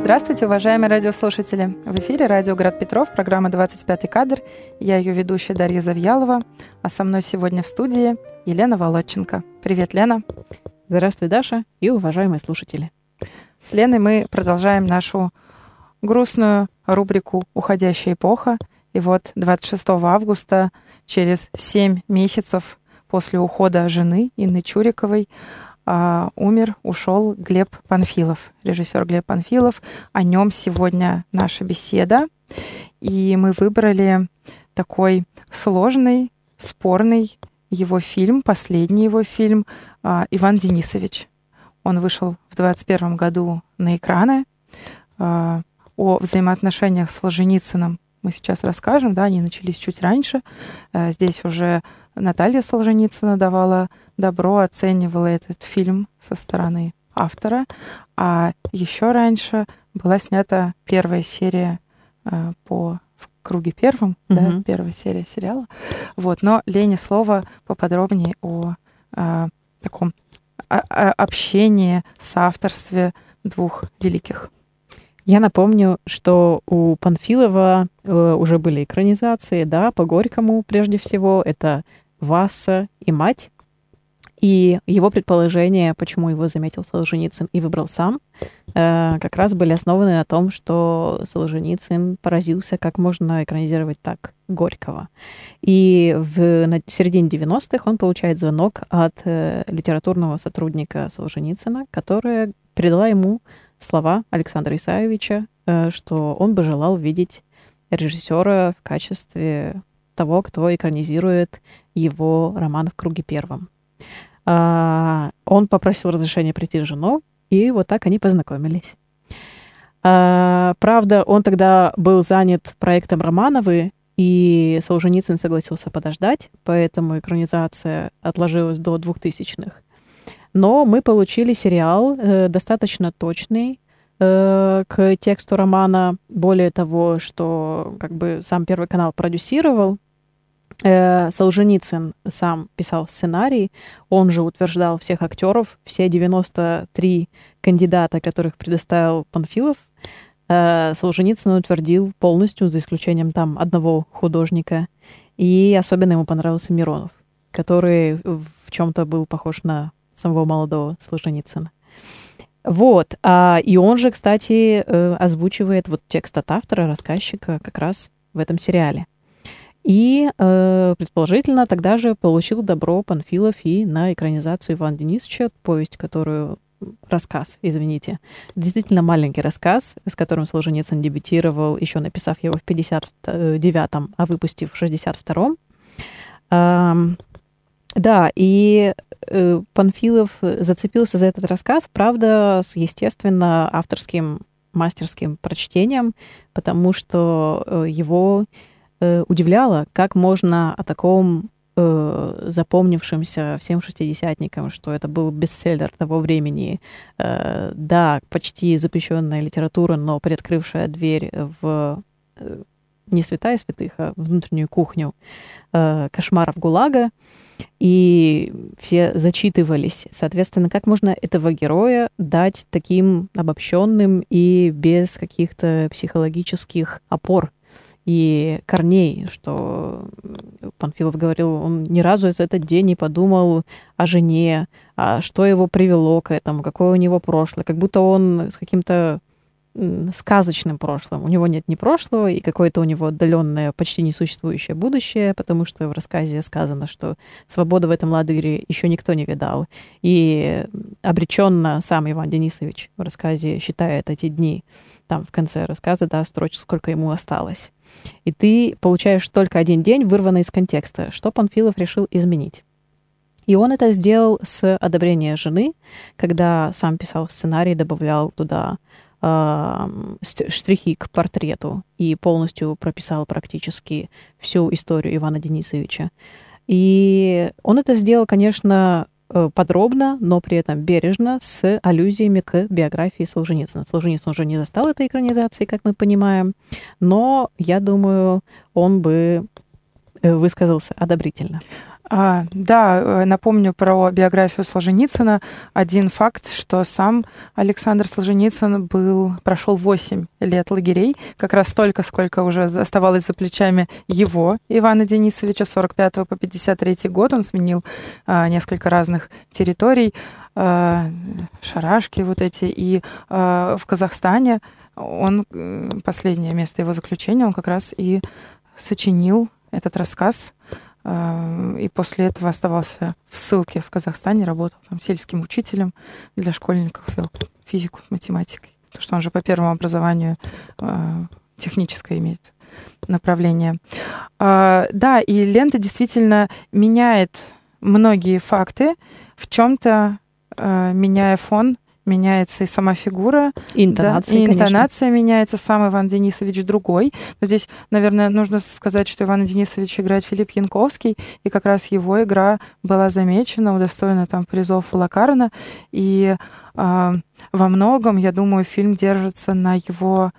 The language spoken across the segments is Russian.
Здравствуйте, уважаемые радиослушатели! В эфире радио «Град Петров», программа «25 кадр». Я ее ведущая Дарья Завьялова, а со мной сегодня в студии Елена Володченко. Привет, Лена! Здравствуй, Даша и уважаемые слушатели! С Леной мы продолжаем нашу грустную рубрику «Уходящая эпоха». И вот 26 августа, через 7 месяцев после ухода жены Инны Чуриковой, а, умер, ушел Глеб Панфилов, режиссер Глеб Панфилов. О нем сегодня наша беседа. И мы выбрали такой сложный, спорный его фильм, последний его фильм а, «Иван Денисович». Он вышел в 2021 году на экраны. А, о взаимоотношениях с Солженицыным мы сейчас расскажем, да, они начались чуть раньше. Здесь уже Наталья Солженицына давала добро, оценивала этот фильм со стороны автора. А еще раньше была снята первая серия э, по в круге первом, mm-hmm. да, первая серия сериала. Вот, но Лене слово поподробнее о, о таком о, о общении, соавторстве двух великих. Я напомню, что у Панфилова э, уже были экранизации, да, по Горькому прежде всего. Это Васа и мать. И его предположения, почему его заметил Солженицын и выбрал сам, э, как раз были основаны на том, что Солженицын поразился, как можно экранизировать так Горького. И в на середине 90-х он получает звонок от э, литературного сотрудника Солженицына, которая передала ему слова Александра Исаевича, э, что он бы желал видеть режиссера в качестве того, кто экранизирует его роман «В круге первом». А, он попросил разрешения прийти с женой, и вот так они познакомились. А, правда, он тогда был занят проектом Романовы, и Солженицын согласился подождать, поэтому экранизация отложилась до 2000-х. Но мы получили сериал э, достаточно точный э, к тексту романа. Более того, что как бы сам Первый канал продюсировал, Солженицын сам писал сценарий, он же утверждал всех актеров, все 93 кандидата, которых предоставил Панфилов, э, Солженицын утвердил полностью, за исключением там одного художника. И особенно ему понравился Миронов, который в чем-то был похож на самого молодого Солженицына. Вот. А, и он же, кстати, э, озвучивает вот текст от автора, рассказчика как раз в этом сериале. И, э, предположительно, тогда же получил добро Панфилов и на экранизацию Ивана Денисовича, повесть, которую рассказ, извините. Действительно маленький рассказ, с которым Солженицын дебютировал, еще написав его в 59-м, а выпустив в 62-м. Эм, да, и э, Панфилов зацепился за этот рассказ, правда, с, естественно, авторским мастерским прочтением, потому что э, его э, удивляло, как можно о таком э, запомнившимся всем шестидесятникам, что это был бестселлер того времени, э, да, почти запрещенная литература, но приоткрывшая дверь в э, не святая святых, а внутреннюю кухню э, кошмаров ГУЛАГа, и все зачитывались. Соответственно, как можно этого героя дать таким обобщенным и без каких-то психологических опор и корней, что Панфилов говорил, он ни разу за этот день не подумал о жене, а что его привело к этому, какое у него прошлое, как будто он с каким-то сказочным прошлым. У него нет ни прошлого, и какое-то у него отдаленное, почти несуществующее будущее, потому что в рассказе сказано, что свободу в этом лагере еще никто не видал. И обреченно сам Иван Денисович в рассказе считает эти дни там в конце рассказа, да, строчек, сколько ему осталось. И ты получаешь только один день, вырванный из контекста, что Панфилов решил изменить. И он это сделал с одобрения жены, когда сам писал сценарий, добавлял туда штрихи к портрету и полностью прописал практически всю историю Ивана Денисовича. И он это сделал, конечно, Э, подробно, но при этом бережно, с аллюзиями к биографии Солженицына. Солженицын уже не застал этой экранизации, как мы понимаем, но, я думаю, он бы э, высказался одобрительно. А, да, э, напомню про биографию Солженицына. Один факт, что сам Александр Солженицын был, прошел 8 лет лагерей, как раз столько, сколько уже оставалось за плечами его, Ивана Денисовича, 45 по 53 год. Он сменил а, несколько разных территорий, а, шарашки вот эти, и а, в Казахстане он, последнее место его заключения, он как раз и сочинил этот рассказ и после этого оставался в ссылке в Казахстане, работал там сельским учителем для школьников, вел физику, математикой. Потому что он же по первому образованию э, техническое имеет направление. Э, да, и лента действительно меняет многие факты, в чем-то э, меняя фон меняется и сама фигура. И интонация, да, И интонация конечно. меняется. Сам Иван Денисович другой. Но здесь, наверное, нужно сказать, что Иван Денисович играет Филипп Янковский, и как раз его игра была замечена, удостоена там призов Лакарна. И э, во многом, я думаю, фильм держится на его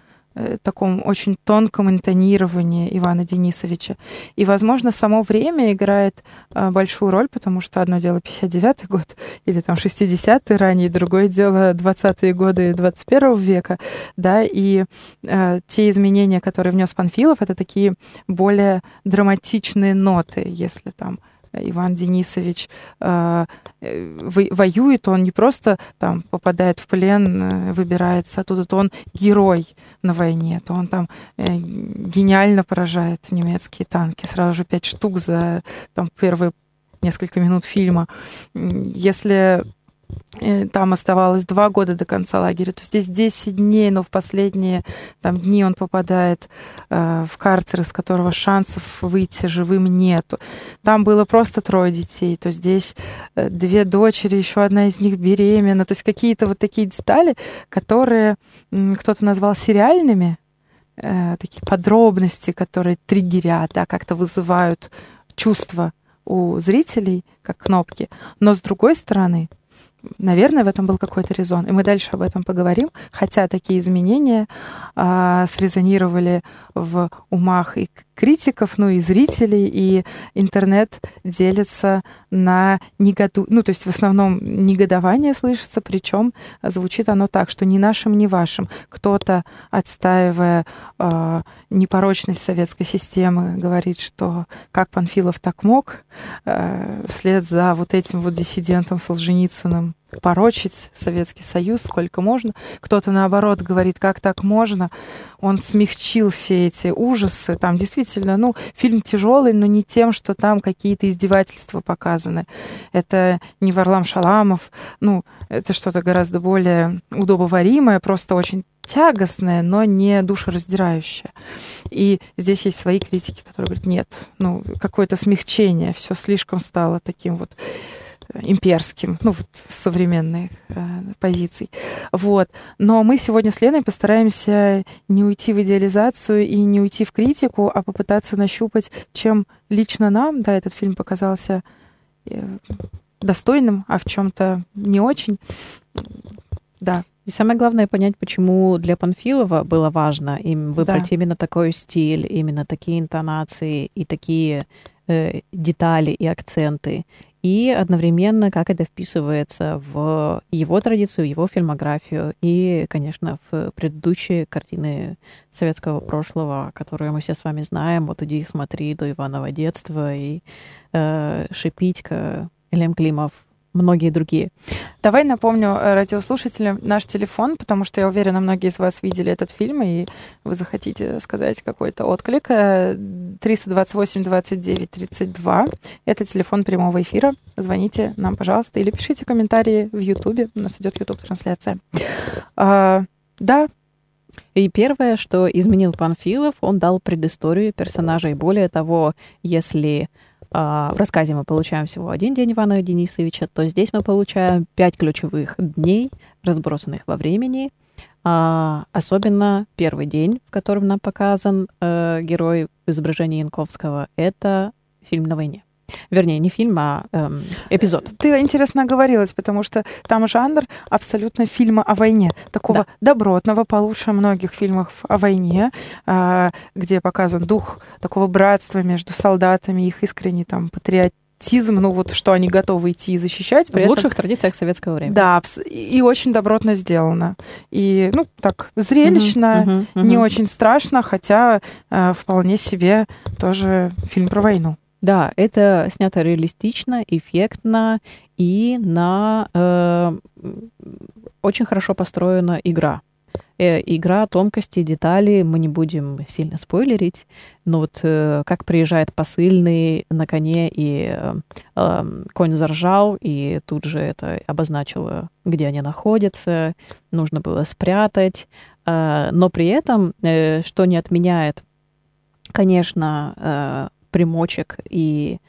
таком очень тонком интонировании Ивана Денисовича. И, возможно, само время играет э, большую роль, потому что одно дело 59-й год или там 60-й ранее, другое дело 20-е годы 21 века, да, и э, те изменения, которые внес Панфилов, это такие более драматичные ноты, если там Иван Денисович э, воюет, он не просто там попадает в плен, э, выбирается оттуда, то он герой на войне, то он там э, гениально поражает немецкие танки, сразу же пять штук за там первые несколько минут фильма. Если Э, там оставалось два года до конца лагеря, то здесь 10 дней, но в последние там, дни он попадает э, в карцер, из которого шансов выйти живым нету. Там было просто трое детей, то здесь э, две дочери, еще одна из них беременна, то есть какие-то вот такие детали, которые э, кто-то назвал сериальными, э, такие подробности, которые триггерят, да, как-то вызывают чувства у зрителей, как кнопки. Но с другой стороны, Наверное, в этом был какой-то резон. И мы дальше об этом поговорим. Хотя такие изменения а, срезонировали в умах и критиков, ну и зрителей, и интернет делится на негоду... Ну, то есть в основном негодование слышится, причем звучит оно так, что ни нашим, ни вашим. Кто-то, отстаивая э, непорочность советской системы, говорит, что как Панфилов так мог, э, вслед за вот этим вот диссидентом Солженицыным порочить Советский Союз сколько можно. Кто-то, наоборот, говорит, как так можно. Он смягчил все эти ужасы. Там действительно, ну, фильм тяжелый, но не тем, что там какие-то издевательства показаны. Это не Варлам Шаламов. Ну, это что-то гораздо более удобоваримое, просто очень тягостное, но не душераздирающее. И здесь есть свои критики, которые говорят, нет, ну, какое-то смягчение, все слишком стало таким вот имперским, ну, вот современных э, позиций. Вот. Но мы сегодня с Леной постараемся не уйти в идеализацию и не уйти в критику, а попытаться нащупать, чем лично нам, да, этот фильм показался э, достойным, а в чем-то не очень. Да. И самое главное понять, почему для Панфилова было важно им выбрать да. именно такой стиль, именно такие интонации и такие э, детали и акценты и одновременно, как это вписывается в его традицию, его фильмографию и, конечно, в предыдущие картины советского прошлого, которые мы все с вами знаем. Вот «Иди смотри» до Иванова детства и э, «Шипитька», Элем Климов, многие другие. Давай напомню э, радиослушателям наш телефон, потому что я уверена, многие из вас видели этот фильм, и вы захотите сказать какой-то отклик. 328 29 32. Это телефон прямого эфира. Звоните нам, пожалуйста, или пишите комментарии в Ютубе. У нас идет Ютуб-трансляция. А, да, и первое, что изменил Панфилов, он дал предысторию персонажа. И более того, если в рассказе мы получаем всего один день Ивана Денисовича, то здесь мы получаем пять ключевых дней, разбросанных во времени. А, особенно первый день, в котором нам показан э, герой изображения Янковского, это фильм на войне. Вернее, не фильм, а эм, эпизод. Ты интересно оговорилась, потому что там жанр абсолютно фильма о войне. Такого да. добротного, получше многих фильмов о войне, э, где показан дух такого братства между солдатами, их искренний там патриот патриотизм, ну вот что они готовы идти и защищать. В этом... лучших традициях советского времени. Да, и очень добротно сделано. И, ну, так, зрелищно, угу, угу, угу. не очень страшно, хотя э, вполне себе тоже фильм про войну. Да, это снято реалистично, эффектно и на э, очень хорошо построена игра. Э, игра, тонкости, детали, мы не будем сильно спойлерить, но вот э, как приезжает посыльный на коне, и э, э, конь заржал, и тут же это обозначило, где они находятся, нужно было спрятать, э, но при этом, э, что не отменяет, конечно, э, примочек и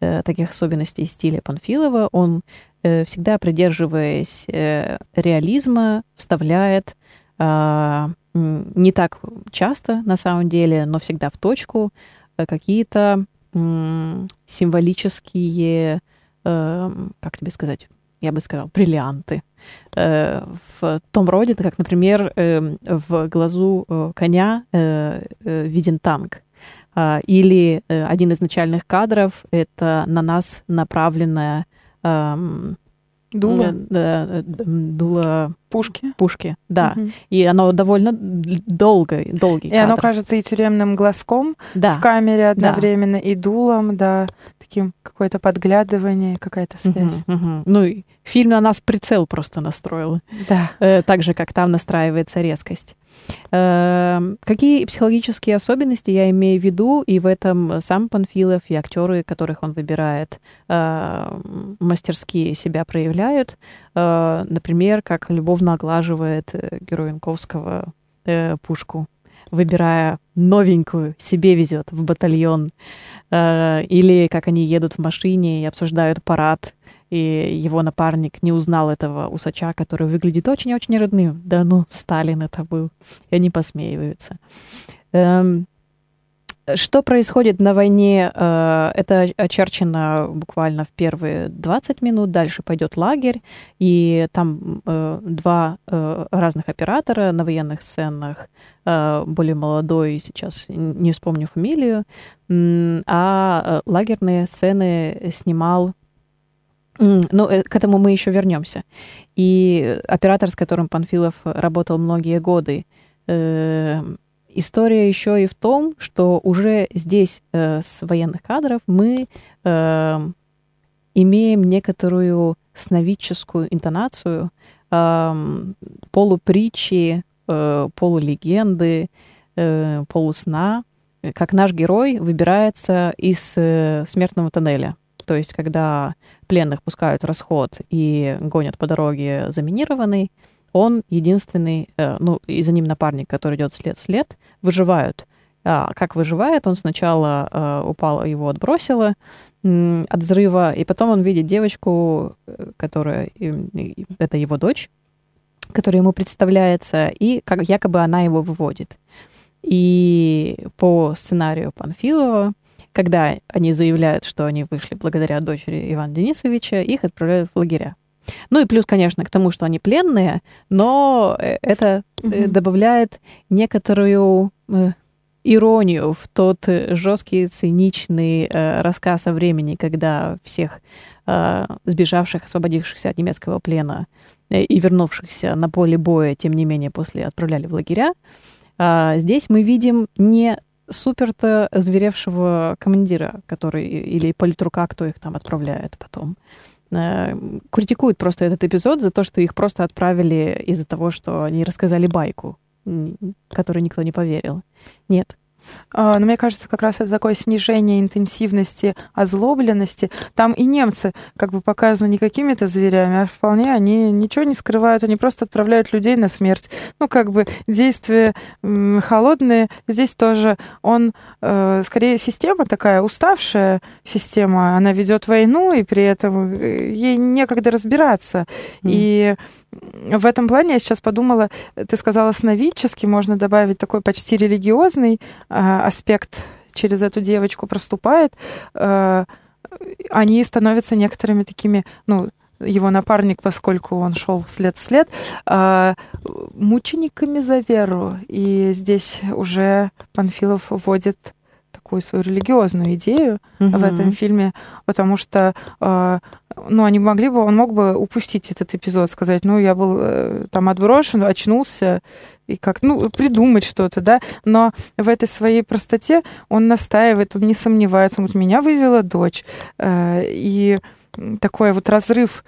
э, таких особенностей стиля Панфилова, он э, всегда придерживаясь э, реализма, вставляет э, не так часто на самом деле, но всегда в точку э, какие-то э, символические, э, как тебе сказать, я бы сказала, бриллианты э, в том роде, как, например, э, в глазу э, коня э, виден танк. А, или э, один из начальных кадров — это на нас направленная Дуло? Дуло... Пушки? Пушки, да. Угу. И оно довольно долго, долгий И кадр. оно кажется и тюремным глазком да. в камере одновременно, да. и дулом, да, таким какое-то подглядывание, какая-то связь. Угу, угу. Ну, и фильм на нас прицел просто настроил. Да. Э, так же, как там настраивается резкость. Эм, какие психологические особенности я имею в виду, и в этом сам Панфилов и актеры, которых он выбирает, э, мастерски себя проявляют. Э, например, как любовно оглаживает э, герой Янковского пушку выбирая новенькую, себе везет в батальон, или как они едут в машине и обсуждают парад, и его напарник не узнал этого усача, который выглядит очень-очень родным. Да ну, Сталин это был. И они посмеиваются. Эм, что происходит на войне? Э, это очерчено буквально в первые 20 минут. Дальше пойдет лагерь, и там э, два э, разных оператора на военных сценах. Более молодой, сейчас не вспомню фамилию. А лагерные сцены снимал ну, к этому мы еще вернемся. И оператор, с которым Панфилов работал многие годы, история еще и в том, что уже здесь э, с военных кадров мы э, имеем некоторую сновидческую интонацию, э, полупритчи, э, полулегенды, э, полусна, как наш герой выбирается из э, смертного тоннеля. То есть, когда пленных пускают в расход и гонят по дороге заминированный, он единственный, э, ну, и за ним напарник, который идет след след, выживают. А как выживает, он сначала э, упал, его отбросило э, от взрыва, и потом он видит девочку, э, которая, э, это его дочь, которая ему представляется, и как якобы она его выводит. И по сценарию Панфилова когда они заявляют, что они вышли благодаря дочери Ивана Денисовича, их отправляют в лагеря. Ну и плюс, конечно, к тому, что они пленные, но э, это mm-hmm. добавляет некоторую э, иронию в тот жесткий, циничный э, рассказ о времени, когда всех э, сбежавших, освободившихся от немецкого плена э, и вернувшихся на поле боя, тем не менее, после отправляли в лагеря. А здесь мы видим не супер-то зверевшего командира, который или политрука, кто их там отправляет потом. Э, критикуют просто этот эпизод за то, что их просто отправили из-за того, что они рассказали байку, которой никто не поверил. Нет, но мне кажется, как раз это такое снижение интенсивности озлобленности. Там и немцы как бы показаны не какими-то зверями, а вполне они ничего не скрывают, они просто отправляют людей на смерть. Ну, как бы действия холодные. Здесь тоже он, э, скорее, система такая уставшая система. Она ведет войну, и при этом э, ей некогда разбираться. Mm. И в этом плане я сейчас подумала, ты сказала сновидческий, можно добавить такой почти религиозный э, аспект через эту девочку проступает. Э, они становятся некоторыми такими, ну, его напарник, поскольку он шел след в след, э, мучениками за веру. И здесь уже Панфилов вводит такую свою религиозную идею Мгм. в этом фильме, потому что, э, ну, они могли бы, он мог бы упустить этот эпизод, сказать, ну, я был э, там отброшен, очнулся, и как, ну, придумать что-то, да, но в этой своей простоте он настаивает, он не сомневается, он говорит, меня вывела дочь, Э, и такой вот разрыв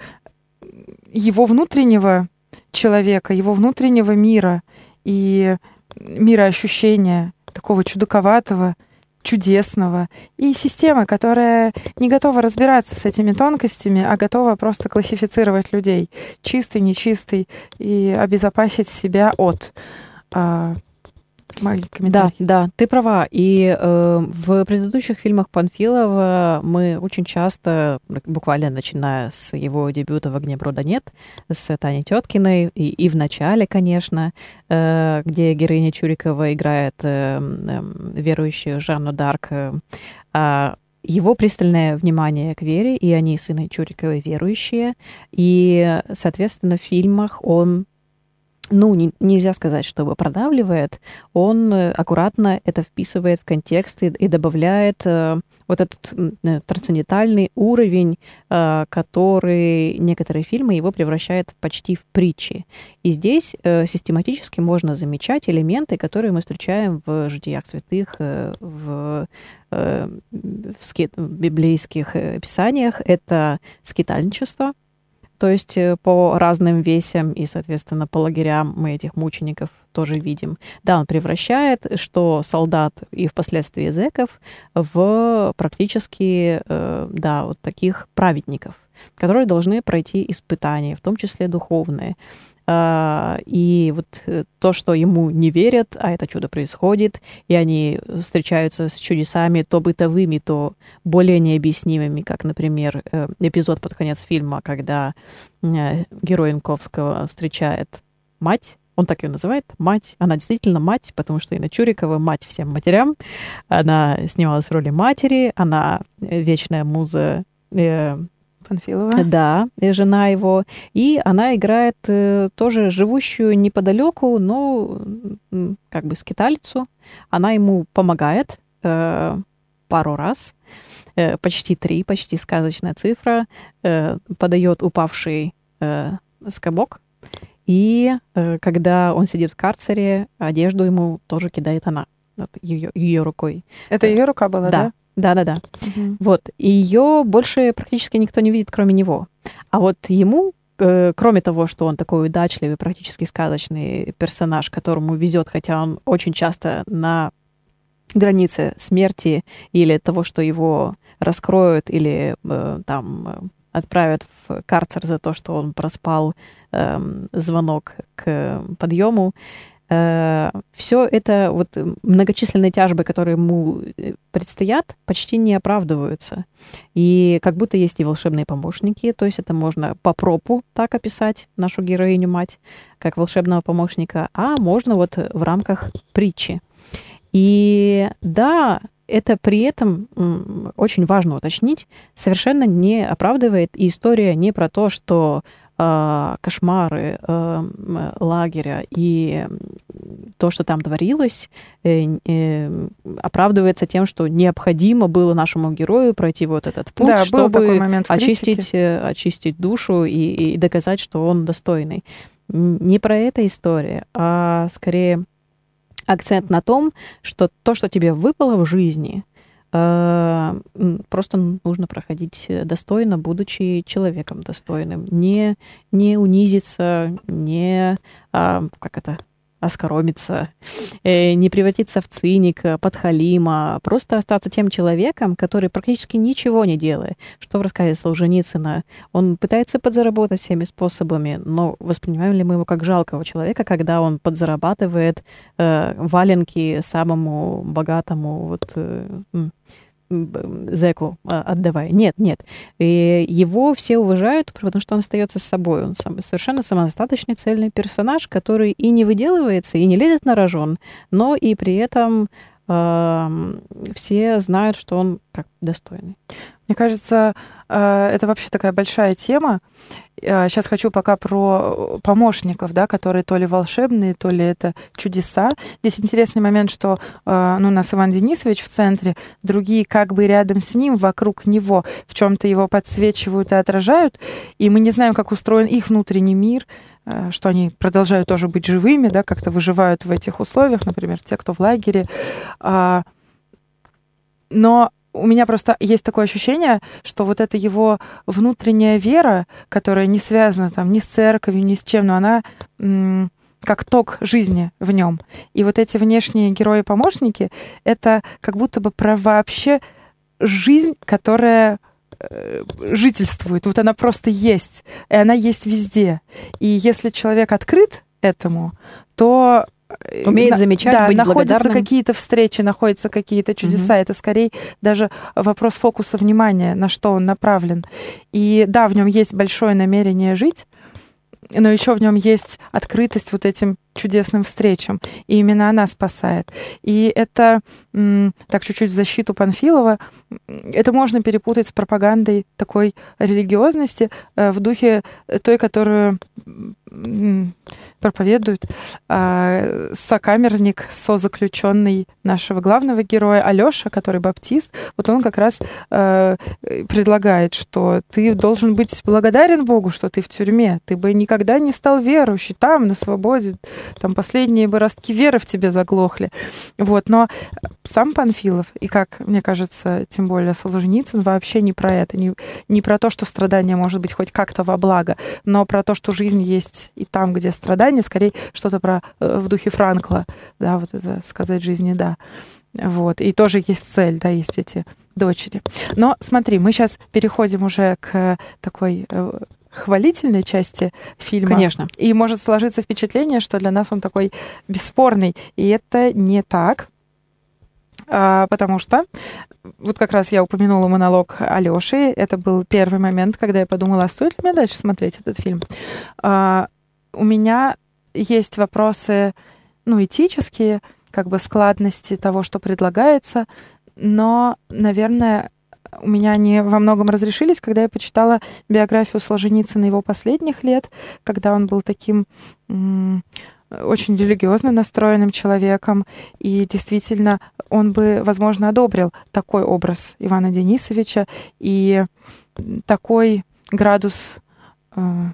его внутреннего человека, его внутреннего мира и мироощущения такого чудаковатого, чудесного, и системы, которая не готова разбираться с этими тонкостями, а готова просто классифицировать людей, чистый, нечистый, и обезопасить себя от. Маленький Да, комментарий. да, ты права. И э, в предыдущих фильмах Панфилова мы очень часто, буквально начиная с его дебюта «В огне брода нет», с Таней Теткиной, и, и в начале, конечно, э, где героиня Чурикова играет э, э, верующую Жанну Дарк, э, а его пристальное внимание к вере, и они с Инной Чуриковой верующие, и, соответственно, в фильмах он ну, не- нельзя сказать, чтобы продавливает, он э, аккуратно это вписывает в контекст и, и добавляет э, вот этот э, трансцендентальный уровень, э, который некоторые фильмы его превращают почти в притчи. И здесь э, систематически можно замечать элементы, которые мы встречаем в «Житиях святых», э, в, э, в ски- в библейских э, писаниях. Это скитальничество, то есть э, по разным весям и, соответственно, по лагерям мы этих мучеников тоже видим. Да, он превращает, что солдат и впоследствии зэков в практически, э, да, вот таких праведников, которые должны пройти испытания, в том числе духовные. А, И вот э, то, что ему не верят, а это чудо происходит, и они встречаются с чудесами то бытовыми, то более необъяснимыми, как, например, э, эпизод под конец фильма, когда э, герой Янковского встречает мать, он так ее называет, мать. Она действительно мать, потому что Инна Чурикова мать всем матерям. Она снималась в роли матери, она вечная муза Панфилова. да, и жена его. И она играет э, тоже живущую неподалеку, но как бы скитальцу. Она ему помогает э, пару раз, э, почти три, почти сказочная цифра, э, подает упавший э, скобок. И э, когда он сидит в карцере, одежду ему тоже кидает она ее, ее рукой. Это ее рука была, да? Да, да, да. Мгм. Вот. И ее больше практически никто не видит, кроме него. А вот ему, э, кроме того, что он такой удачливый, практически сказочный персонаж, которому везет, хотя он очень часто на границе смерти или того, что его раскроют или э, там э, отправят в карцер за то, что он проспал эм, звонок к подъему. Все это вот многочисленные тяжбы, которые ему э, предстоят, почти не оправдываются. И как будто есть и волшебные помощники, то есть это можно по пропу так описать нашу героиню мать, как волшебного помощника, а можно вот в рамках притчи. И да, это при этом очень важно уточнить, совершенно не оправдывает, и история не про то, что э, кошмары э, лагеря и то, что там творилось, э, э, оправдывается тем, что необходимо было нашему герою пройти вот этот путь, да, чтобы очистить, э, очистить душу и, и доказать, что он достойный. Не про это история, а скорее акцент на том, что то, что тебе выпало в жизни, э, просто нужно проходить э, достойно, будучи человеком достойным. Не, не унизиться, не, а, как это, оскоромиться, э, не превратиться в циника, подхалима, просто остаться тем человеком, который практически ничего не делает. Что в рассказе Солженицына? Он пытается подзаработать всеми способами, но воспринимаем ли мы его как жалкого человека, когда он подзарабатывает э, валенки самому богатому вот, э, зэку э, отдавая. Нет, нет. И его все уважают, потому что он остается с собой. Он сам- совершенно самодостаточный, цельный персонаж, который и не выделывается, и не лезет на рожон, но и при этом все знают, что он как достойный. Мне кажется, э, это вообще такая большая тема. Сейчас хочу пока про помощников, да, которые то ли волшебные, то ли это чудеса. Здесь интересный момент, что ну, у нас Иван Денисович в центре, другие как бы рядом с ним, вокруг него, в чем-то его подсвечивают и отражают, и мы не знаем, как устроен их внутренний мир, Э, что они продолжают тоже быть живыми, да, как-то выживают в этих условиях, например, те, кто в лагере. А, но у меня просто есть такое ощущение, что вот эта его внутренняя вера, которая не связана там ни с церковью, ни с чем, но она как ток жизни в нем. И вот эти внешние герои-помощники — это как будто бы про вообще жизнь, которая Э, жительствует. Вот она просто есть. И она есть везде. И если человек открыт этому, то э, умеет замечать, да, быть находятся какие-то встречи, находятся какие-то чудеса. Угу. Это скорее даже вопрос фокуса внимания, на что он направлен. И да, в нем есть большое намерение жить, но еще в нем есть открытость вот этим чудесным встречам. И именно она спасает. И это, так чуть-чуть в защиту Панфилова, это можно перепутать с пропагандой такой религиозности э, в духе той, которую проповедует а, сокамерник, созаключенный нашего главного героя Алёша, который баптист. Вот он как раз а, предлагает, что ты должен быть благодарен Богу, что ты в тюрьме. Ты бы никогда не стал верующий там, на свободе, там последние бы ростки веры в тебе заглохли. Вот. Но сам Панфилов, и как мне кажется, тем более Солженицын, вообще не про это, не, не про то, что страдание может быть хоть как-то во благо, но про то, что жизнь есть и там, где страдания, скорее что-то про э, в духе Франкла, да, вот это сказать жизни, да. Вот. И тоже есть цель, да, есть эти дочери. Но смотри, мы сейчас переходим уже к такой э, хвалительной части фильма. Конечно. И может сложиться впечатление, что для нас он такой бесспорный. И это не так. А, потому что вот как раз я упомянула монолог Алёши. Это был первый момент, когда я подумала, а стоит ли мне дальше смотреть этот фильм. У меня есть вопросы, ну, этические, как бы складности того, что предлагается, но, наверное, у меня они во многом разрешились, когда я почитала биографию Солженицына его последних лет, когда он был таким очень религиозно настроенным человеком, и действительно он бы, возможно, одобрил такой образ Ивана Денисовича и такой градус э,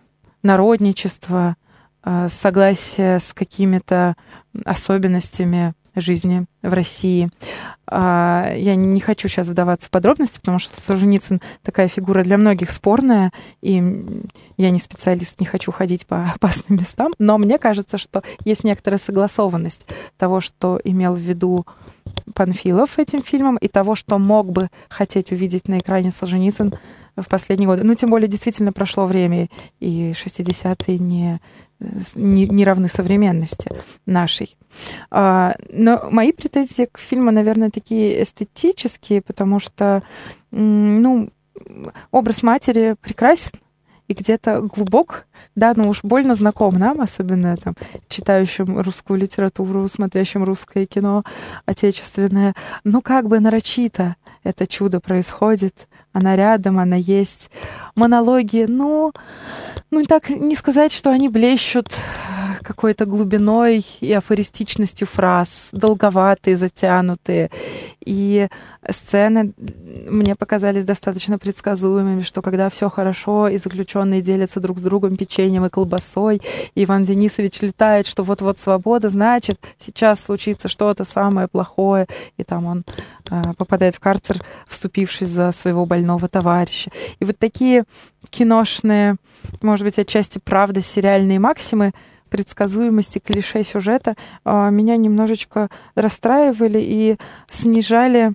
народничества, э, согласия с какими-то особенностями жизни в России. А, я не хочу сейчас вдаваться в подробности, потому что Солженицын такая фигура для многих спорная, и я не специалист, не хочу ходить по опасным местам, но мне кажется, что есть некоторая согласованность того, что имел в виду Панфилов этим фильмом, и того, что мог бы хотеть увидеть на экране Солженицын в последние годы. Ну, тем более, действительно прошло время, и 60-е не не, равны современности нашей. А, но мои претензии к фильму, наверное, такие эстетические, потому что, ну, образ матери прекрасен и где-то глубок, да, но уж больно знаком нам, особенно там, читающим русскую литературу, смотрящим русское кино отечественное. Ну, как бы нарочито это чудо происходит, она рядом, она есть. Монологи, ну, ну так не сказать, что они блещут какой-то глубиной и афористичностью фраз, долговатые, затянутые. И сцены мне показались достаточно предсказуемыми, что когда все хорошо, и заключенные делятся друг с другом печеньем и колбасой, и Иван Денисович летает, что вот-вот свобода, значит, сейчас случится что-то самое плохое, и там он э, попадает в карцер, вступившись за своего больного товарища. И вот такие киношные, может быть, отчасти правда, сериальные максимы предсказуемости клише сюжета а, меня немножечко расстраивали и снижали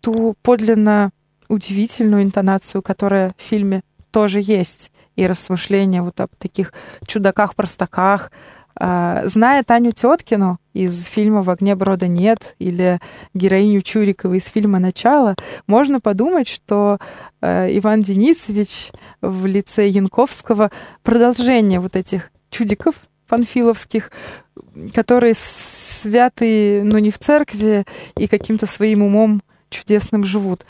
ту подлинно удивительную интонацию, которая в фильме тоже есть, и рассмышления вот об таких чудаках-простаках. А, зная Таню Теткину из фильма «В огне брода нет» или героиню Чурикова из фильма «Начало», можно подумать, что а, Иван Денисович в лице Янковского продолжение вот этих чудиков, панфиловских, которые святые, но не в церкви, и каким-то своим умом чудесным живут.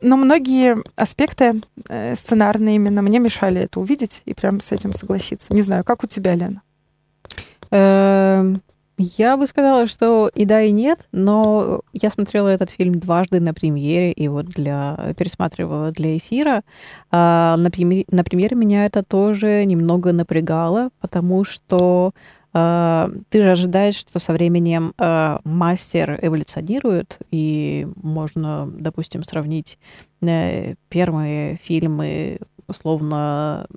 Но многие аспекты э, сценарные именно мне мешали это увидеть и прям с этим согласиться. Не знаю, как у тебя, Лена? Я бы сказала, что и да, и нет, но я смотрела этот фильм дважды на премьере, и вот для пересматривала для эфира. А, на, премьере, на премьере меня это тоже немного напрягало, потому что а, ты же ожидаешь, что со временем а, мастер эволюционирует, и можно, допустим, сравнить э, первые фильмы условно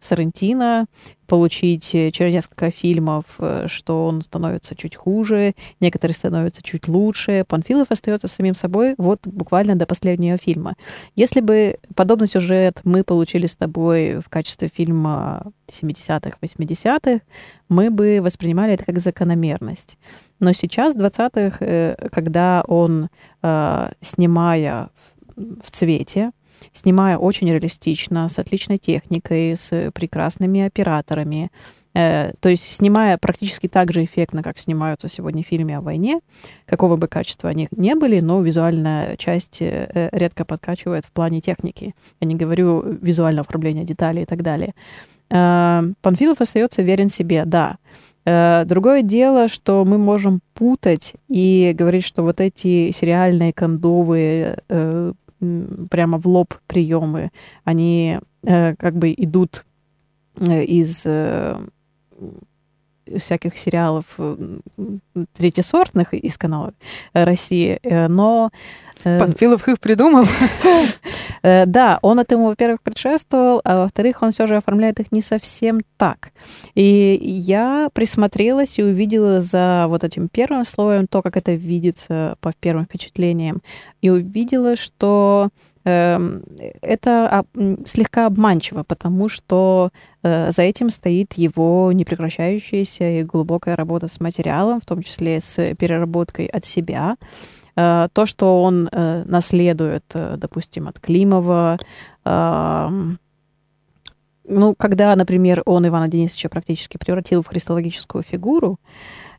Сарантино, получить э, через несколько фильмов, э, что он становится чуть хуже, некоторые становятся чуть лучше. Панфилов остается самим собой вот буквально до последнего фильма. Если бы подобный сюжет мы получили с тобой в качестве фильма 70-х, 80-х, мы бы воспринимали это как закономерность. Но сейчас, в 20-х, э, когда он, снимая в цвете, снимая очень реалистично, с отличной техникой, с прекрасными операторами. Э, то есть снимая практически так же эффектно, как снимаются сегодня фильмы о войне, какого бы качества они не были, но визуальная часть э, редко подкачивает в плане техники. Я не говорю визуальное оформление деталей и так далее. Э, Панфилов остается верен себе, да. Другое дело, что мы можем путать и говорить, что вот эти сериальные кондовые прямо в лоб приемы. Они э, как бы идут э, из э, всяких сериалов э, третьесортных из канала России, э, но... Э, Панфилов их придумал. Да, он этому, во-первых, предшествовал, а во-вторых, он все же оформляет их не совсем так. И я присмотрелась и увидела за вот этим первым слоем то, как это видится по первым впечатлениям, и увидела, что это слегка обманчиво, потому что э, за этим стоит его непрекращающаяся и глубокая работа с материалом, в том числе с переработкой от себя. Э, то, что он э, наследует, допустим, от Климова, эм, ну, когда, например, он Ивана Денисовича практически превратил в христологическую фигуру,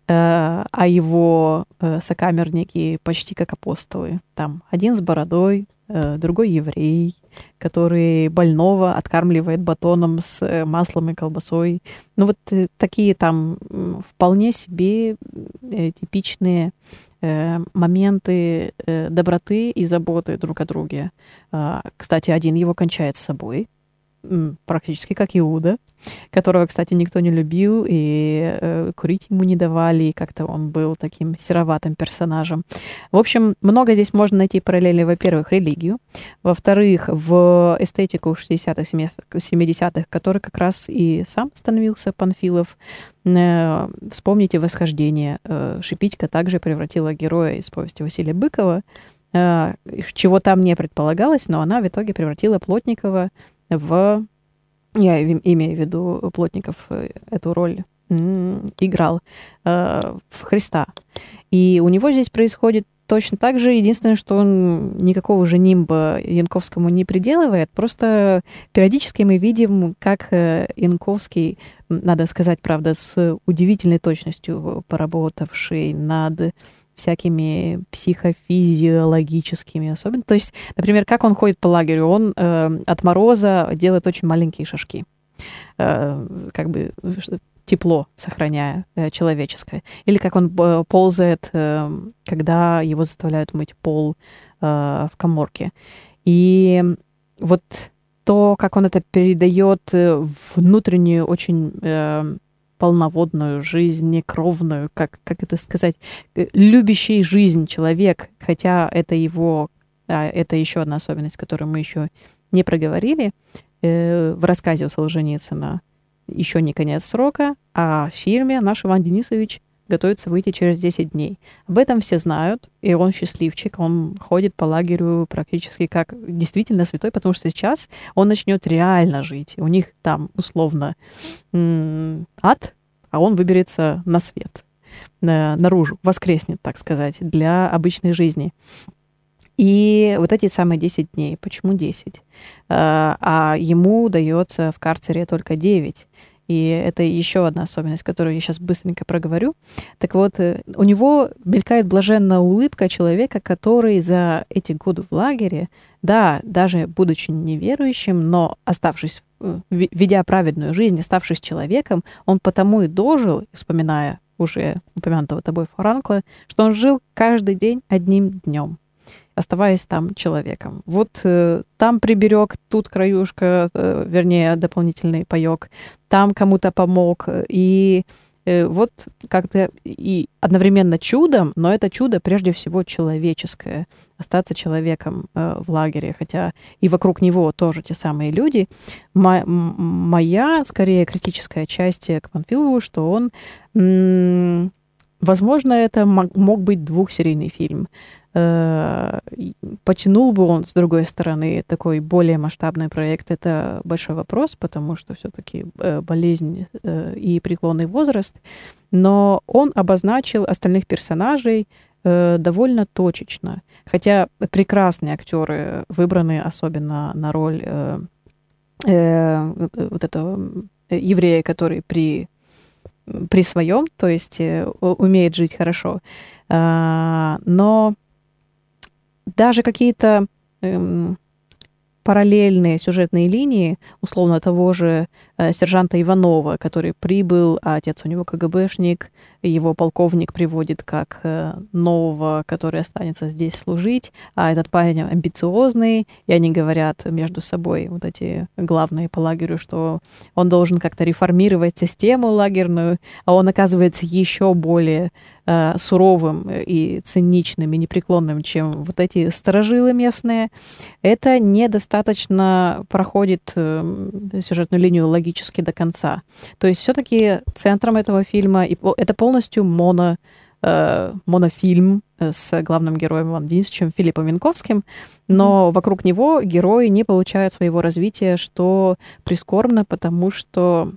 а его сокамерники почти как апостолы. Там один с бородой, другой еврей, который больного откармливает батоном с э, маслом и колбасой. Ну вот э, такие там вполне себе типичные моменты доброты и заботы друг о друге. А, кстати, один его кончает с собой, практически как Иуда, которого, кстати, никто не любил, и э, курить ему не давали, и как-то он был таким сероватым персонажем. В общем, много здесь можно найти параллели, во-первых, религию, во-вторых, в эстетику 60-х, 70-х, который как раз и сам становился Панфилов. Э, вспомните «Восхождение». Э, Шипитька также превратила героя из повести Василия Быкова, э, чего там не предполагалось, но она в итоге превратила Плотникова в... Я имею в виду Плотников э, эту роль играл э, в Христа. И у него здесь происходит точно так же. Единственное, что он никакого же нимба Янковскому не приделывает. Просто периодически мы видим, как э, Янковский, надо сказать, правда, с удивительной точностью поработавший над всякими психофизиологическими особенностями. То есть, например, как он ходит по лагерю, он э, от мороза делает очень маленькие шажки, э, как бы тепло сохраняя э, человеческое. Или как он э, ползает, э, когда его заставляют мыть пол э, в коморке. И вот то, как он это передает э, внутреннюю очень э, полноводную жизнь, некровную, как, как это сказать, э, любящий жизнь человек, хотя это его, да, это еще одна особенность, которую мы еще не проговорили э, в рассказе у Солженицына. Еще не конец срока, а в фильме наш Иван Денисович готовится выйти через 10 дней. Об этом все знают, и он счастливчик, он ходит по лагерю практически как действительно святой, потому что сейчас он начнет реально жить. У них там условно ад, а он выберется на свет, наружу, воскреснет, так сказать, для обычной жизни. И вот эти самые 10 дней. Почему 10? А, а ему дается в карцере только 9. И это еще одна особенность, которую я сейчас быстренько проговорю. Так вот, э, у него мелькает блаженная улыбка человека, который за эти годы в лагере, да, даже будучи неверующим, но оставшись, э, ведя праведную жизнь, оставшись человеком, он потому и дожил, вспоминая уже упомянутого тобой Франкла, что он жил каждый день одним днем оставаясь там человеком. Вот э, там приберег, тут краюшка, э, вернее, дополнительный паек, там кому-то помог. И э, вот как-то и одновременно чудом, но это чудо прежде всего человеческое. Остаться человеком э, в лагере, хотя и вокруг него тоже те самые люди. Мо- моя, скорее, критическая часть к Панфилову, что он... Возможно, это мог быть двухсерийный фильм. Э, потянул бы он, с другой стороны, такой более масштабный проект, это большой вопрос, потому что все-таки э, болезнь э, и преклонный возраст. Но он обозначил остальных персонажей довольно точечно. Хотя прекрасные актеры выбраны, особенно на роль вот этого еврея, который при при своем, то есть умеет жить хорошо. А, но даже какие-то эм, параллельные сюжетные линии, условно того же э, сержанта Иванова, который прибыл, а отец у него КГБшник, его полковник приводит как э, нового, который останется здесь служить, а этот парень амбициозный, и они говорят между собой, вот эти главные по лагерю, что он должен как-то реформировать систему лагерную, а он оказывается еще более э, суровым и циничным и непреклонным, чем вот эти сторожилы местные. Это недостаточно достаточно проходит э, сюжетную линию логически до конца. То есть все-таки центром этого фильма и это полностью моно, э, монофильм э, с главным героем Иван Денисовичем Филиппом Винковским, но mm-hmm. вокруг него герои не получают своего развития, что прискорбно, потому что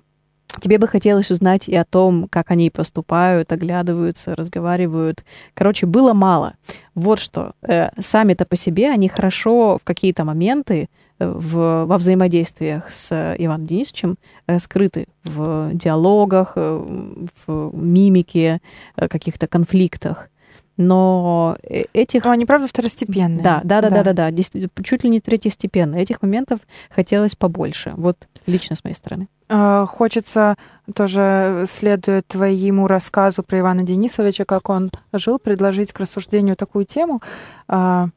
Тебе бы хотелось узнать и о том, как они поступают, оглядываются, разговаривают. Короче, было мало. Вот что. Э, сами-то по себе они хорошо в какие-то моменты в, во взаимодействиях с Иваном Денисовичем э, скрыты в диалогах, в мимике, каких-то конфликтах но этих... Но они, правда, второстепенные. Да, да, да, да, да, да, да, чуть ли не третьестепенные. Этих моментов хотелось побольше. Вот лично с моей стороны. А, хочется тоже, следуя твоему рассказу про Ивана Денисовича, как он жил, предложить к рассуждению такую тему а,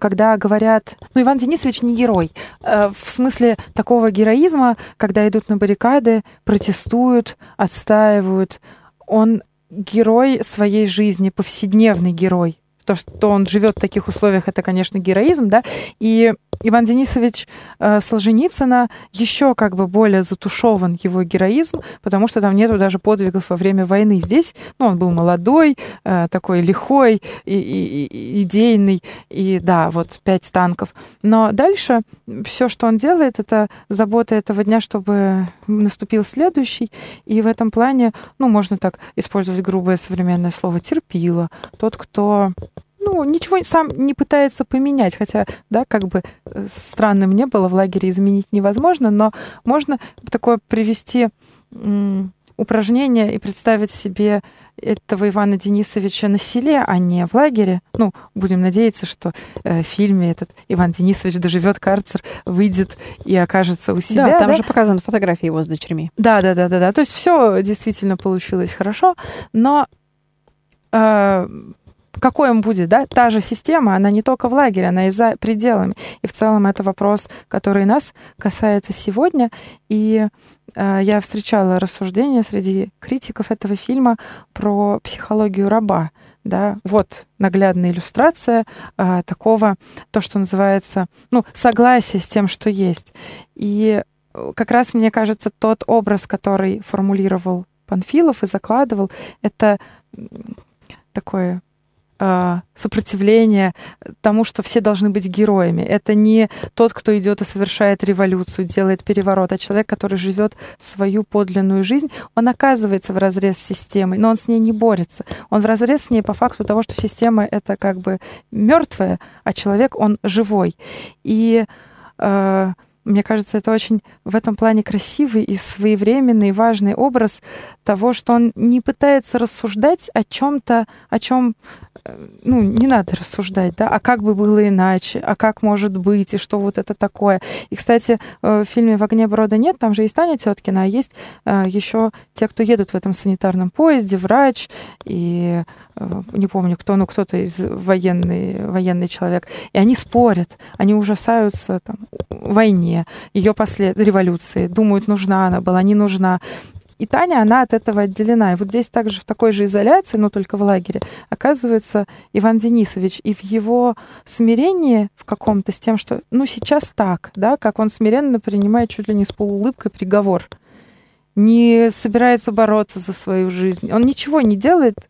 когда говорят, ну, Иван Денисович не герой, а, в смысле такого героизма, когда идут на баррикады, протестуют, отстаивают. Он герой своей жизни, повседневный герой. То, что он живет в таких условиях, это, конечно, героизм, да. И Иван Денисович э, Солженицына еще как бы более затушеван его героизм, потому что там нету даже подвигов во время войны. Здесь, ну, он был молодой, э, такой лихой, и, и, и идейный, и да, вот пять танков. Но дальше все, что он делает, это забота этого дня, чтобы наступил следующий. И в этом плане, ну, можно так использовать грубое современное слово терпила. Тот, кто ну, ничего сам не пытается поменять, хотя, да, как бы э, странным не было, в лагере изменить невозможно, но можно такое привести упражнение и представить себе этого Ивана Денисовича на селе, а не в лагере. Ну, будем надеяться, что э, в фильме этот Иван Денисович доживет карцер, выйдет и окажется у себя. Да, там да? же показаны фотографии его с дочерьми. Да, да, да, да, да. То есть все действительно получилось хорошо, но э, какой он будет, да, та же система, она не только в лагере, она и за пределами. И в целом это вопрос, который нас касается сегодня. И э, я встречала рассуждения среди критиков этого фильма про психологию раба. Да, вот наглядная иллюстрация э, такого, то, что называется, ну, согласие с тем, что есть. И как раз, мне кажется, тот образ, который формулировал Панфилов и закладывал, это такое сопротивление тому, что все должны быть героями. Это не тот, кто идет и совершает революцию, делает переворот, а человек, который живет свою подлинную жизнь, он оказывается в разрез с системой, но он с ней не борется. Он в разрез с ней по факту того, что система это как бы мертвая, а человек он живой. И э, мне кажется, это очень в этом плане красивый и своевременный, важный образ того, что он не пытается рассуждать о чем-то, о чем э, ну, не надо рассуждать, да, а как бы было иначе, а как может быть, и что вот это такое. И, кстати, э, в фильме «В огне брода нет», там же есть Таня Теткина, а есть э, еще те, кто едут в этом санитарном поезде, врач и не помню кто, ну кто-то из военный, военный человек, и они спорят, они ужасаются там, войне, ее послед... революции, думают, нужна она была, не нужна. И Таня, она от этого отделена. И вот здесь также в такой же изоляции, но только в лагере, оказывается Иван Денисович. И в его смирении в каком-то с тем, что ну сейчас так, да, как он смиренно принимает чуть ли не с полуулыбкой приговор. Не собирается бороться за свою жизнь. Он ничего не делает,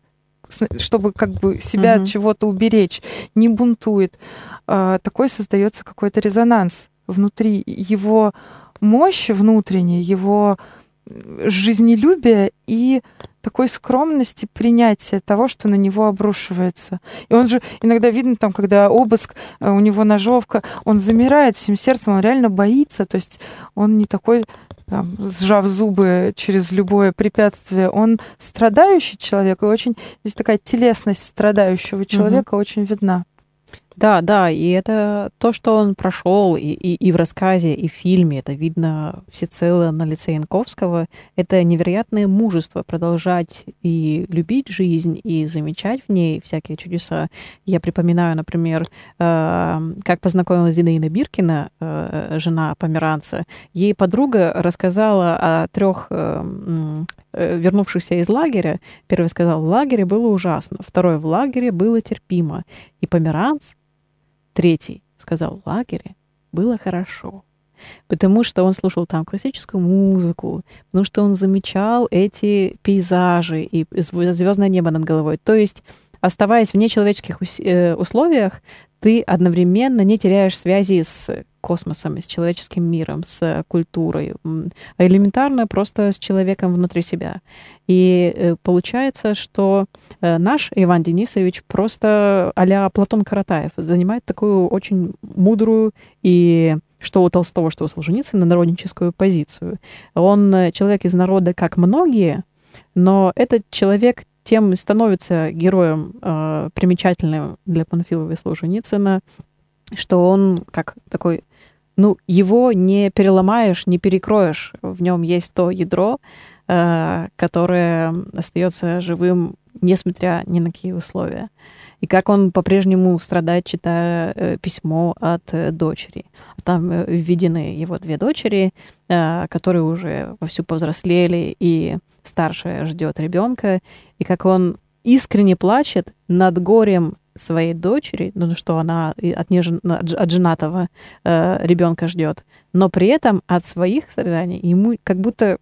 чтобы как бы себя угу. от чего-то уберечь, не бунтует. А, такой создается какой-то резонанс внутри его мощи внутренней, его жизнелюбия и такой скромности принятия того, что на него обрушивается. И он же иногда видно там, когда обыск, э, у него ножовка, он замирает всем сердцем, он реально боится, то есть он не такой там, сжав зубы через любое препятствие, он страдающий человек, и очень здесь такая телесность страдающего человека угу. очень видна. Да, да, и это то, что он прошел и, и, и в рассказе, и в фильме, это видно всецело на лице Янковского. Это невероятное мужество продолжать и любить жизнь, и замечать в ней всякие чудеса. Я припоминаю, например, э, как познакомилась Зинаида Биркина, э, жена померанца. Ей подруга рассказала о трех э, э, вернувшихся из лагеря. Первый сказал, в лагере было ужасно. Второй, в лагере было терпимо. И померанц Третий сказал, в лагере было хорошо, потому что он слушал там классическую музыку, потому что он замечал эти пейзажи и звездное небо над головой. То есть, оставаясь в нечеловеческих э, условиях, ты одновременно не теряешь связи с космосом, с человеческим миром, с культурой, а элементарно просто с человеком внутри себя. И э, получается, что э, наш Иван Денисович просто а Платон Каратаев занимает такую очень мудрую и что у Толстого, что у Солженицына, народническую позицию. Он э, человек из народа, как многие, но этот человек тем становится героем э, примечательным для Панфилова и Солженицына, что он как такой ну, его не переломаешь, не перекроешь. В нем есть то ядро, э, которое остается живым, несмотря ни на какие условия. И как он по-прежнему страдает, читая э, письмо от э, дочери. Там введены его две дочери, которые уже вовсю повзрослели, и старшая ждет ребенка. И как он искренне плачет над горем своей дочери, ну что она от, нежен, от женатого э, ребенка ждет, но при этом от своих страданий ему как будто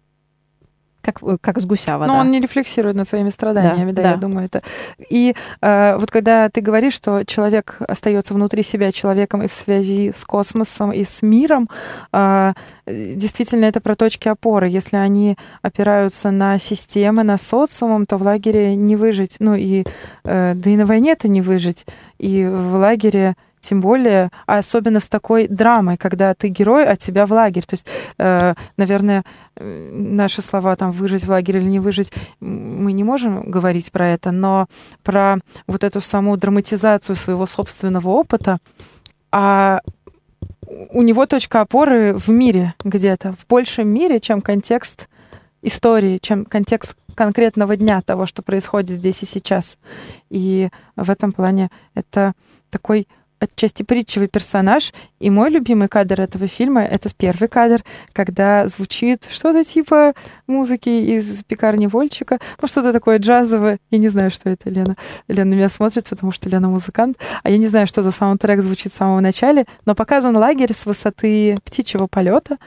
как, э, как с гуся вода. Но он не рефлексирует над своими страданиями, да, да, да. я думаю, это. И э, вот когда ты говоришь, что человек остается внутри себя человеком и в связи с космосом и с миром, э, действительно это про точки опоры. Если они опираются на системы, на социумом, то в лагере не выжить. Ну и э, да и на войне это не выжить. И в лагере тем более, а особенно с такой драмой, когда ты герой, а тебя в лагерь. То есть, э, наверное, наши слова там выжить в лагере или не выжить, мы не можем говорить про это, но про вот эту саму драматизацию своего собственного опыта, а у него точка опоры в мире где-то, в большем мире, чем контекст истории, чем контекст конкретного дня того, что происходит здесь и сейчас. И в этом плане это такой отчасти притчевый персонаж. И мой любимый кадр этого фильма — это первый кадр, когда звучит что-то типа музыки из «Пекарни Вольчика». Ну, что-то такое джазовое. Я не знаю, что это, Лена. Лена меня смотрит, потому что Лена музыкант. А я не знаю, что за саундтрек звучит в самом начале. Но показан лагерь с высоты птичьего полета.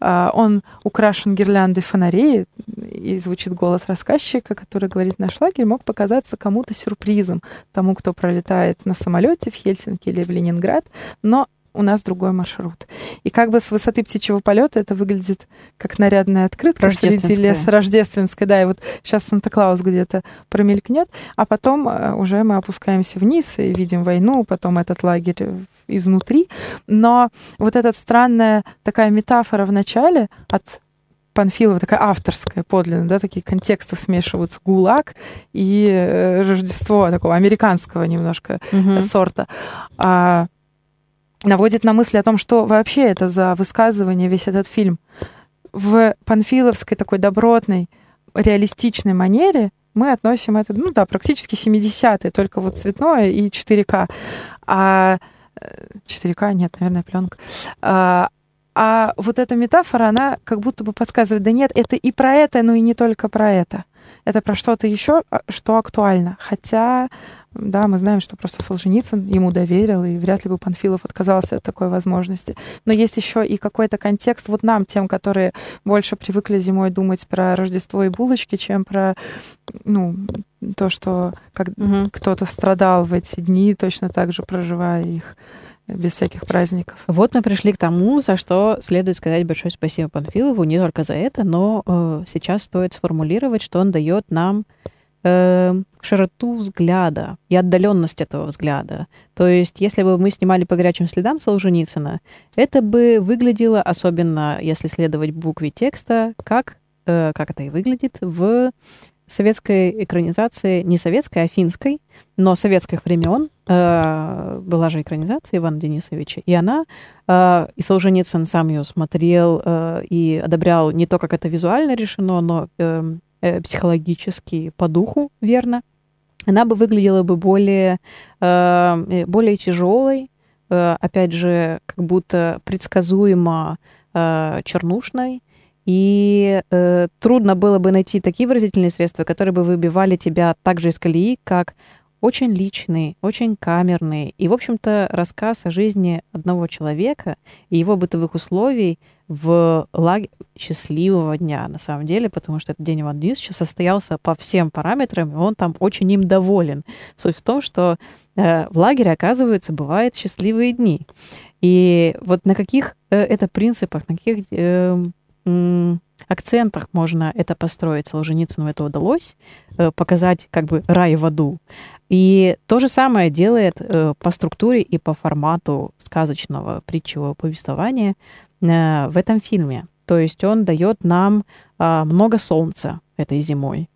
А, он украшен гирляндой фонарей. И звучит голос рассказчика, который говорит, наш лагерь мог показаться кому-то сюрпризом. Тому, кто пролетает на самолете в Хельсинки или в Ленинград. Но у нас другой маршрут. И как бы с высоты птичьего полета это выглядит как нарядная открытка среди леса рождественская. Да, и вот сейчас Санта-Клаус где-то промелькнет, а потом э, уже мы опускаемся вниз и видим войну, потом этот лагерь изнутри. Но вот эта странная такая метафора в начале от Панфилова такая авторская, подлинная, да, такие контексты смешиваются, ГУЛАГ и э, Рождество такого американского немножко mm-hmm. сорта. А, наводит на мысли о том, что вообще это за высказывание весь этот фильм. В панфиловской такой добротной, реалистичной манере мы относим это, ну да, практически 70-е, только вот цветное и 4К. А 4К, э, нет, наверное, пленка. А, а вот эта метафора, она как будто бы подсказывает, да нет, это и про это, но и не только про это. Это про что-то еще, а, что актуально. Хотя, да, мы знаем, что просто Солженицын ему доверил, и вряд ли бы Панфилов отказался от такой возможности. Но есть еще и какой-то контекст вот нам, тем, которые больше привыкли зимой думать про Рождество и булочки, чем про, ну, то, что как угу. кто-то страдал в эти дни, точно так же проживая их без всяких праздников. Вот мы пришли к тому, за что следует сказать большое спасибо Панфилову, не только за это, но э, сейчас стоит сформулировать, что он дает нам э, широту взгляда и отдаленность этого взгляда. То есть, если бы мы снимали по горячим следам Солженицына, это бы выглядело, особенно если следовать букве текста, как, э, как это и выглядит в советской экранизации, не советской, а финской, но советских времен была же экранизация Ивана Денисовича, и она, э, и Солженицын сам ее смотрел э, и одобрял не то, как это визуально решено, но э, э, психологически, по духу, верно. Она бы выглядела бы более, э, более тяжелой, э, опять же, как будто предсказуемо э, чернушной, и э, трудно было бы найти такие выразительные средства, которые бы выбивали тебя также из колеи, как очень личный, очень камерный и, в общем-то, рассказ о жизни одного человека и его бытовых условий в лагере счастливого дня, на самом деле, потому что этот день Ивана Денисовича состоялся по всем параметрам, и он там очень им доволен. Суть в том, что э, в лагере, оказывается, бывают счастливые дни. И вот на каких э, это принципах, на каких э, акцентах можно это построить. Солженицыну это удалось, э, показать как бы рай в аду. И то же самое делает э, по структуре и по формату сказочного притчевого повествования э, в этом фильме. То есть он дает нам а, много солнца этой зимой.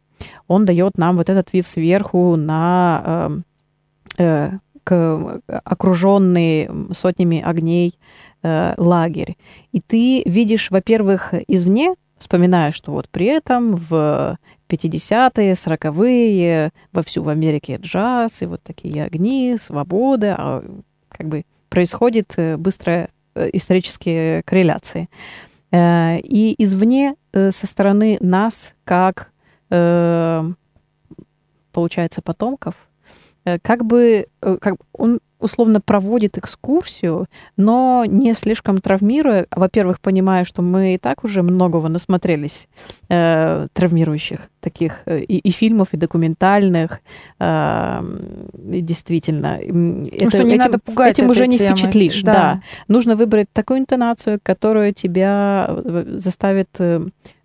Он дает нам вот этот вид сверху на окруженный сотнями огней э, лагерь. И ты видишь, во-первых, извне, вспоминая, что вот при этом в 50-е, 40-е вовсю в Америке джаз, и вот такие огни, свобода, а как бы происходит э, быстрая э, исторические корреляции. Э, и извне, со стороны нас, как, получается, потомков, как бы как он условно проводит экскурсию, но не слишком травмируя, во-первых, понимая, что мы и так уже многого насмотрелись э, травмирующих таких э, и, и фильмов, и документальных, э, и действительно. Ну, это, что не этим, надо пугать Этим уже не темы. впечатлишь, да. да. Нужно выбрать такую интонацию, которая тебя э, заставит э,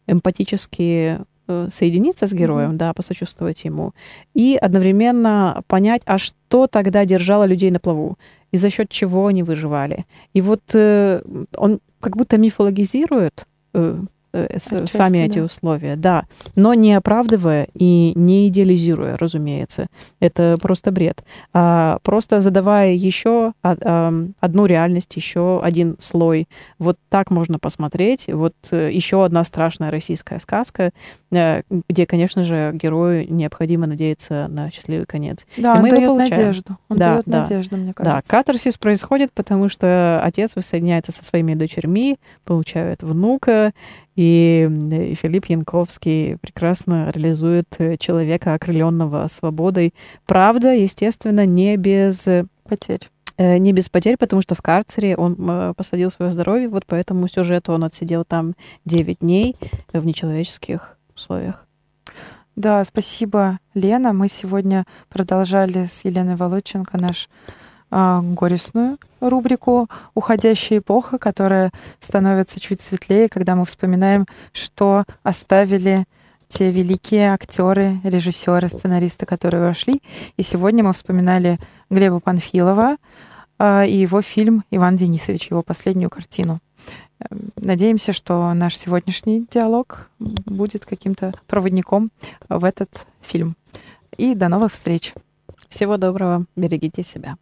эмпатически соединиться с героем, mm-hmm. да, посочувствовать ему, и одновременно понять, а что тогда держало людей на плаву, и за счет чего они выживали. И вот э, он как будто мифологизирует э, Э, Отчасти, сами да. эти условия, да, но не оправдывая и не идеализируя, разумеется. Это просто бред. А просто задавая еще одну реальность, еще один слой. Вот так можно посмотреть. Вот э, еще одна страшная российская сказка, э, где, конечно же, герою необходимо надеяться на счастливый конец. Да, и он мы дает надежду. Он да, дает да. надежду, мне кажется. Да, катарсис происходит, потому что отец воссоединяется со своими дочерьми, получает внука, и Филипп Янковский прекрасно реализует э, человека, окрыленного свободой. Правда, естественно, не без потерь. Э, не без потерь, потому что в карцере он э, посадил свое здоровье, вот по этому сюжету он отсидел там 9 дней в нечеловеческих условиях. Да, спасибо, Лена. Мы сегодня продолжали с Еленой Володченко наш горестную рубрику «Уходящая эпоха», которая становится чуть светлее, когда мы вспоминаем, что оставили те великие актеры, режиссеры, сценаристы, которые вошли. И сегодня мы вспоминали Глеба Панфилова, и его фильм «Иван Денисович», его последнюю картину. Эм, надеемся, что наш сегодняшний диалог будет каким-то проводником в этот фильм. И до новых встреч. Всего доброго. Берегите себя.